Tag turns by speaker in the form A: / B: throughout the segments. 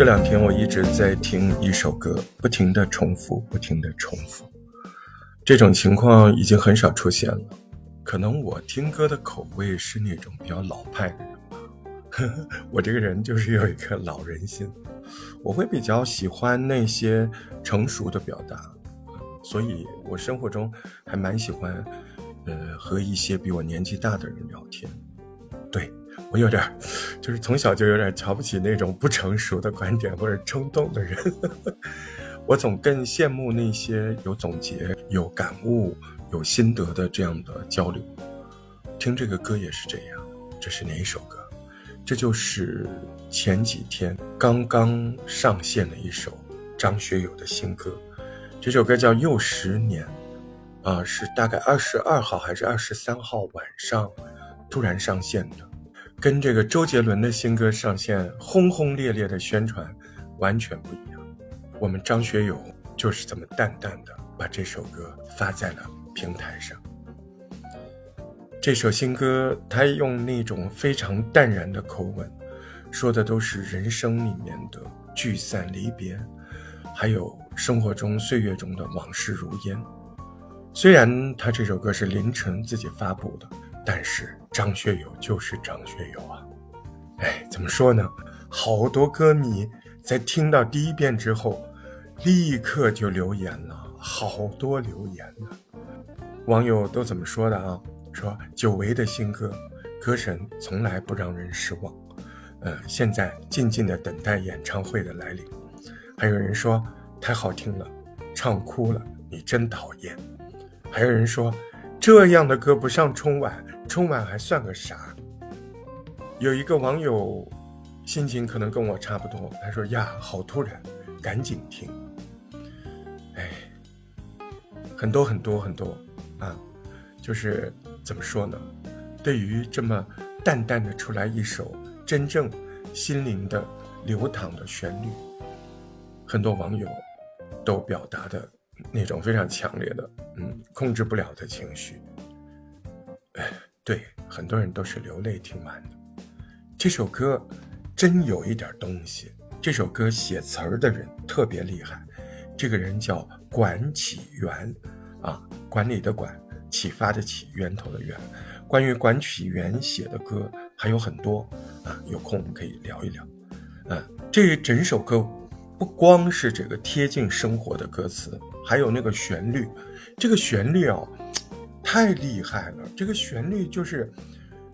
A: 这两天我一直在听一首歌，不停的重复，不停的重复。这种情况已经很少出现了。可能我听歌的口味是那种比较老派的人吧。我这个人就是有一颗老人心，我会比较喜欢那些成熟的表达，所以我生活中还蛮喜欢，呃，和一些比我年纪大的人聊天。我有点，就是从小就有点瞧不起那种不成熟的观点或者冲动的人。我总更羡慕那些有总结、有感悟、有心得的这样的交流。听这个歌也是这样。这是哪一首歌？这就是前几天刚刚上线的一首张学友的新歌。这首歌叫《又十年》，啊，是大概二十二号还是二十三号晚上突然上线的。跟这个周杰伦的新歌上线轰轰烈烈的宣传完全不一样，我们张学友就是这么淡淡的把这首歌发在了平台上。这首新歌，他用那种非常淡然的口吻，说的都是人生里面的聚散离别，还有生活中岁月中的往事如烟。虽然他这首歌是凌晨自己发布的。但是张学友就是张学友啊，哎，怎么说呢？好多歌迷在听到第一遍之后，立刻就留言了，好多留言呢。网友都怎么说的啊？说久违的新歌，歌神从来不让人失望。呃，现在静静的等待演唱会的来临。还有人说太好听了，唱哭了，你真讨厌。还有人说。这样的歌不上春晚，春晚还算个啥？有一个网友心情可能跟我差不多，他说：“呀，好突然，赶紧听。”哎，很多很多很多啊，就是怎么说呢？对于这么淡淡的出来一首真正心灵的流淌的旋律，很多网友都表达的。那种非常强烈的，嗯，控制不了的情绪，哎，对，很多人都是流泪听完的。这首歌真有一点东西。这首歌写词儿的人特别厉害，这个人叫管启源，啊，管理的管，启发的启，源头的源。关于管启源写的歌还有很多，啊，有空我们可以聊一聊。嗯，这整首歌。不光是这个贴近生活的歌词，还有那个旋律，这个旋律哦，太厉害了。这个旋律就是，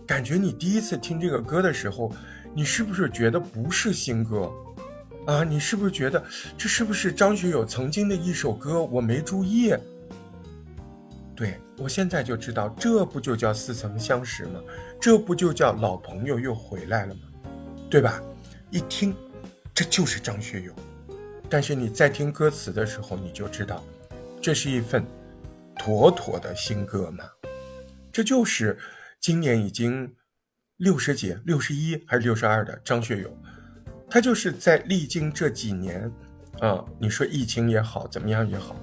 A: 感觉你第一次听这个歌的时候，你是不是觉得不是新歌啊？你是不是觉得这是不是张学友曾经的一首歌？我没注意。对我现在就知道，这不就叫似曾相识吗？这不就叫老朋友又回来了吗？对吧？一听，这就是张学友。但是你在听歌词的时候，你就知道，这是一份妥妥的新歌嘛。这就是今年已经六十几、六十一还是六十二的张学友，他就是在历经这几年啊，你说疫情也好，怎么样也好，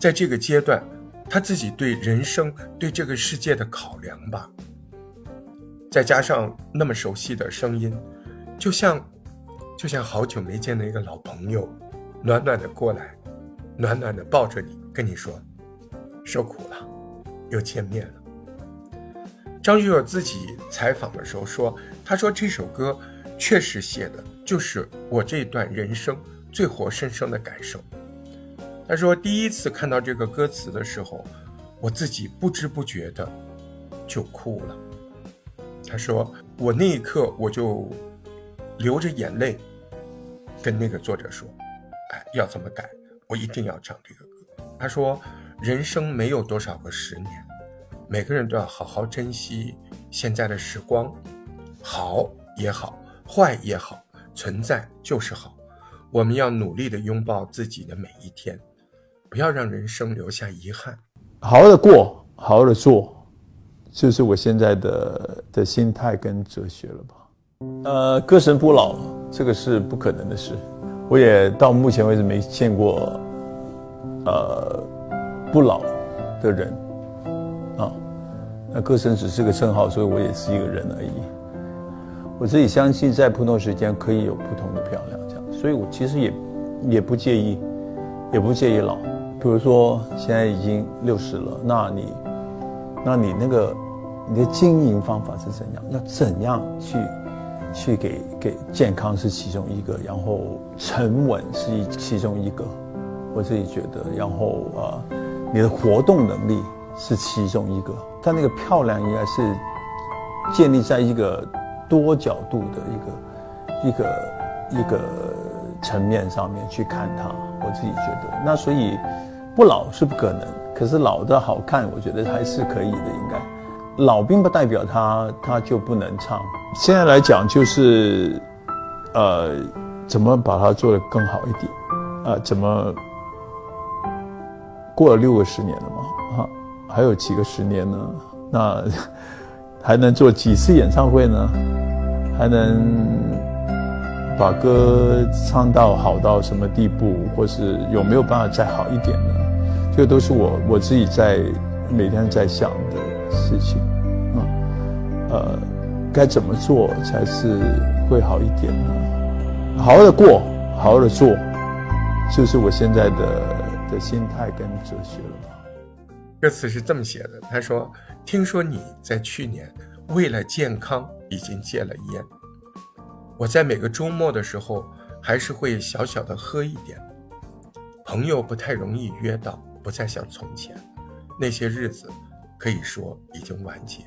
A: 在这个阶段，他自己对人生、对这个世界的考量吧，再加上那么熟悉的声音，就像就像好久没见的一个老朋友。暖暖的过来，暖暖的抱着你，跟你说，受苦了，又见面了。张学友自己采访的时候说：“他说这首歌确实写的就是我这段人生最活生生的感受。”他说：“第一次看到这个歌词的时候，我自己不知不觉的就哭了。”他说：“我那一刻我就流着眼泪跟那个作者说。”哎，要怎么改？我一定要唱这个歌。他说：“人生没有多少个十年，每个人都要好好珍惜现在的时光，好也好，坏也好，存在就是好。我们要努力的拥抱自己的每一天，不要让人生留下遗憾。
B: 好好的过，好好的做，就是我现在的的心态跟哲学了吧？呃，歌神不老，这个是不可能的事。”我也到目前为止没见过，呃，不老的人，啊，那歌神只是个称号，所以我也是一个人而已。我自己相信，在不同时间可以有不同的漂亮，这样。所以我其实也也不介意，也不介意老。比如说现在已经六十了，那你，那你那个你的经营方法是怎样？要怎样去去给给健康是其中一个，然后沉稳是其中一个，我自己觉得，然后啊，你的活动能力是其中一个。但那个漂亮应该是建立在一个多角度的一个一个一个层面上面去看它。我自己觉得，那所以。不老是不可能，可是老的好看，我觉得还是可以的。应该老并不代表他他就不能唱。现在来讲，就是呃，怎么把它做得更好一点？啊，怎么过了六个十年了嘛？啊，还有几个十年呢？那还能做几次演唱会呢？还能把歌唱到好到什么地步？或是有没有办法再好一点呢？这都是我我自己在每天在想的事情，啊，呃，该怎么做才是会好一点呢？好好的过，好好的做，就是我现在的的心态跟哲学了。
A: 歌词是这么写的，他说：“听说你在去年为了健康已经戒了烟，我在每个周末的时候还是会小小的喝一点，朋友不太容易约到。”不再像从前，那些日子可以说已经完结。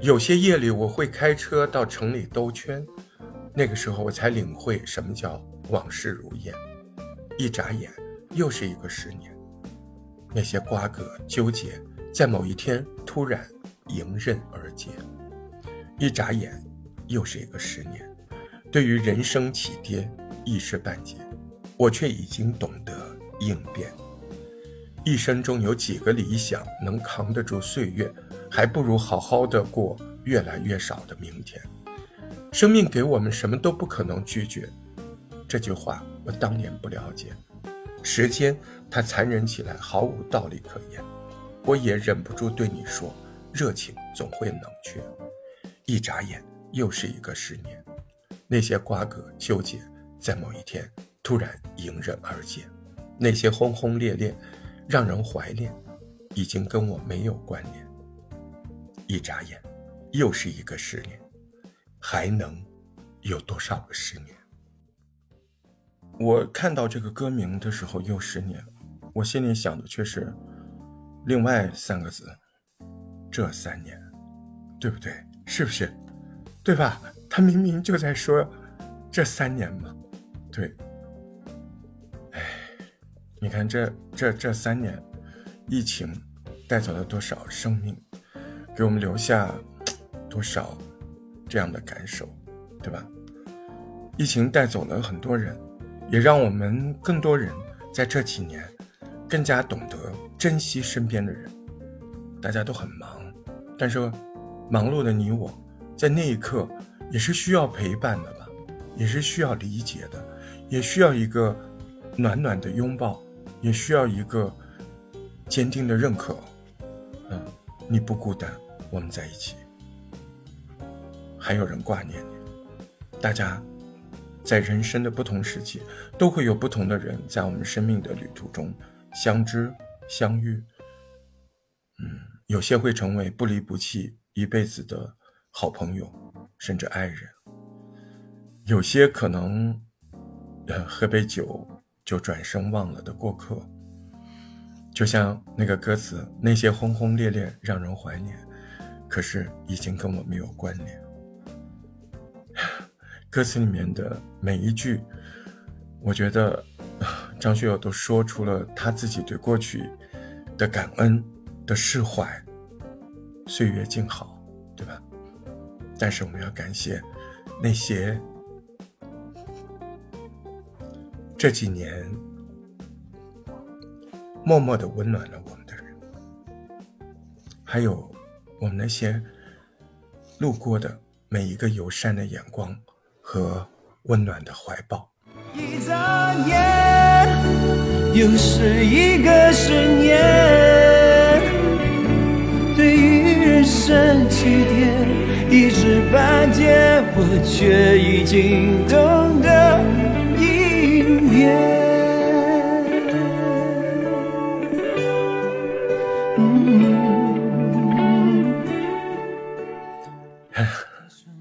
A: 有些夜里我会开车到城里兜圈，那个时候我才领会什么叫往事如烟。一眨眼又是一个十年，那些瓜葛纠结在某一天突然迎刃而解。一眨眼又是一个十年，对于人生起跌一时半解，我却已经懂得。应变，一生中有几个理想能扛得住岁月，还不如好好的过越来越少的明天。生命给我们什么都不可能拒绝，这句话我当年不了解。时间它残忍起来毫无道理可言，我也忍不住对你说：热情总会冷却。一眨眼又是一个十年，那些瓜葛纠结在某一天突然迎刃而解。那些轰轰烈烈，让人怀念，已经跟我没有关联。一眨眼，又是一个十年，还能有多少个十年？我看到这个歌名的时候，又十年，我心里想的却是另外三个字：这三年，对不对？是不是？对吧？他明明就在说这三年嘛，对。你看，这这这三年，疫情带走了多少生命，给我们留下多少这样的感受，对吧？疫情带走了很多人，也让我们更多人在这几年更加懂得珍惜身边的人。大家都很忙，但是忙碌的你我，在那一刻也是需要陪伴的吧，也是需要理解的，也需要一个暖暖的拥抱。也需要一个坚定的认可，嗯，你不孤单，我们在一起，还有人挂念你。大家在人生的不同时期，都会有不同的人在我们生命的旅途中相知相遇，嗯，有些会成为不离不弃一辈子的好朋友，甚至爱人；有些可能，呃，喝杯酒。就转身忘了的过客，就像那个歌词，那些轰轰烈烈让人怀念，可是已经跟我没有关联。歌词里面的每一句，我觉得张学友都说出了他自己对过去的感恩的释怀。岁月静好，对吧？但是我们要感谢那些。这几年，默默的温暖了我们的人，还有我们那些路过的每一个友善的眼光和温暖的怀抱。一眨眼，又是一个十年，对于人生起点。
C: 一知半解，我却已经懂得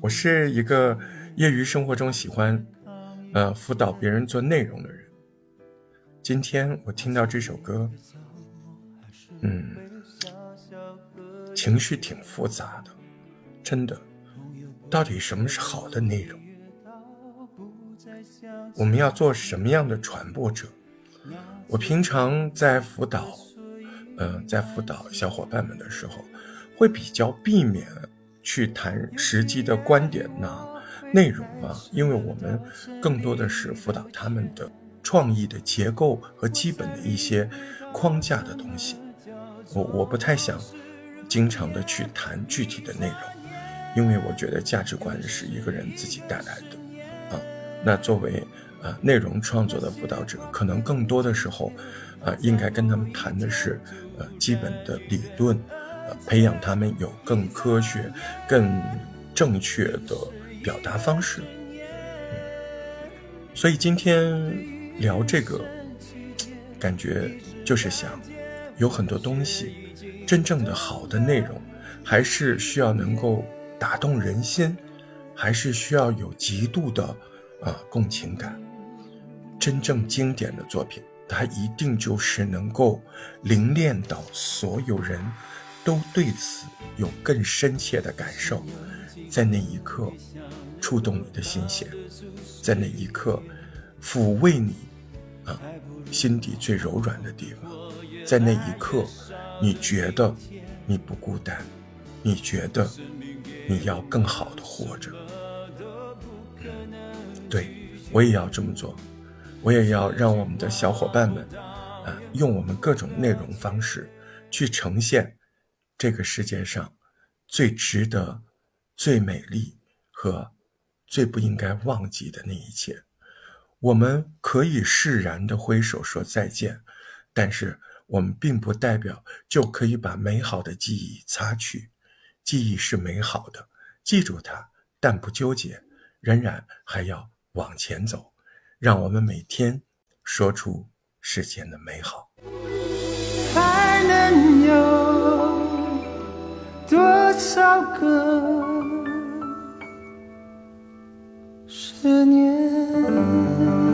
A: 我是一个业余生活中喜欢，呃，辅导别人做内容的人。今天我听到这首歌，嗯，情绪挺复杂的，真的。到底什么是好的内容？我们要做什么样的传播者？我平常在辅导，呃，在辅导小伙伴们的时候，会比较避免。去谈实际的观点呐、内容啊，因为我们更多的是辅导他们的创意的结构和基本的一些框架的东西。我我不太想经常的去谈具体的内容，因为我觉得价值观是一个人自己带来的啊。那作为啊内容创作的辅导者，可能更多的时候啊，应该跟他们谈的是呃基本的理论。培养他们有更科学、更正确的表达方式。所以今天聊这个，感觉就是想，有很多东西，真正的好的内容，还是需要能够打动人心，还是需要有极度的啊共情感。真正经典的作品，它一定就是能够凝练到所有人。都对此有更深切的感受，在那一刻触动你的心弦，在那一刻抚慰你啊心底最柔软的地方，在那一刻你觉得你不孤单，你觉得你要更好的活着。对我也要这么做，我也要让我们的小伙伴们啊用我们各种内容方式去呈现。这个世界上最值得、最美丽和最不应该忘记的那一切，我们可以释然的挥手说再见，但是我们并不代表就可以把美好的记忆擦去。记忆是美好的，记住它，但不纠结，仍然还要往前走。让我们每天说出世间的美好。
C: 多少个十年。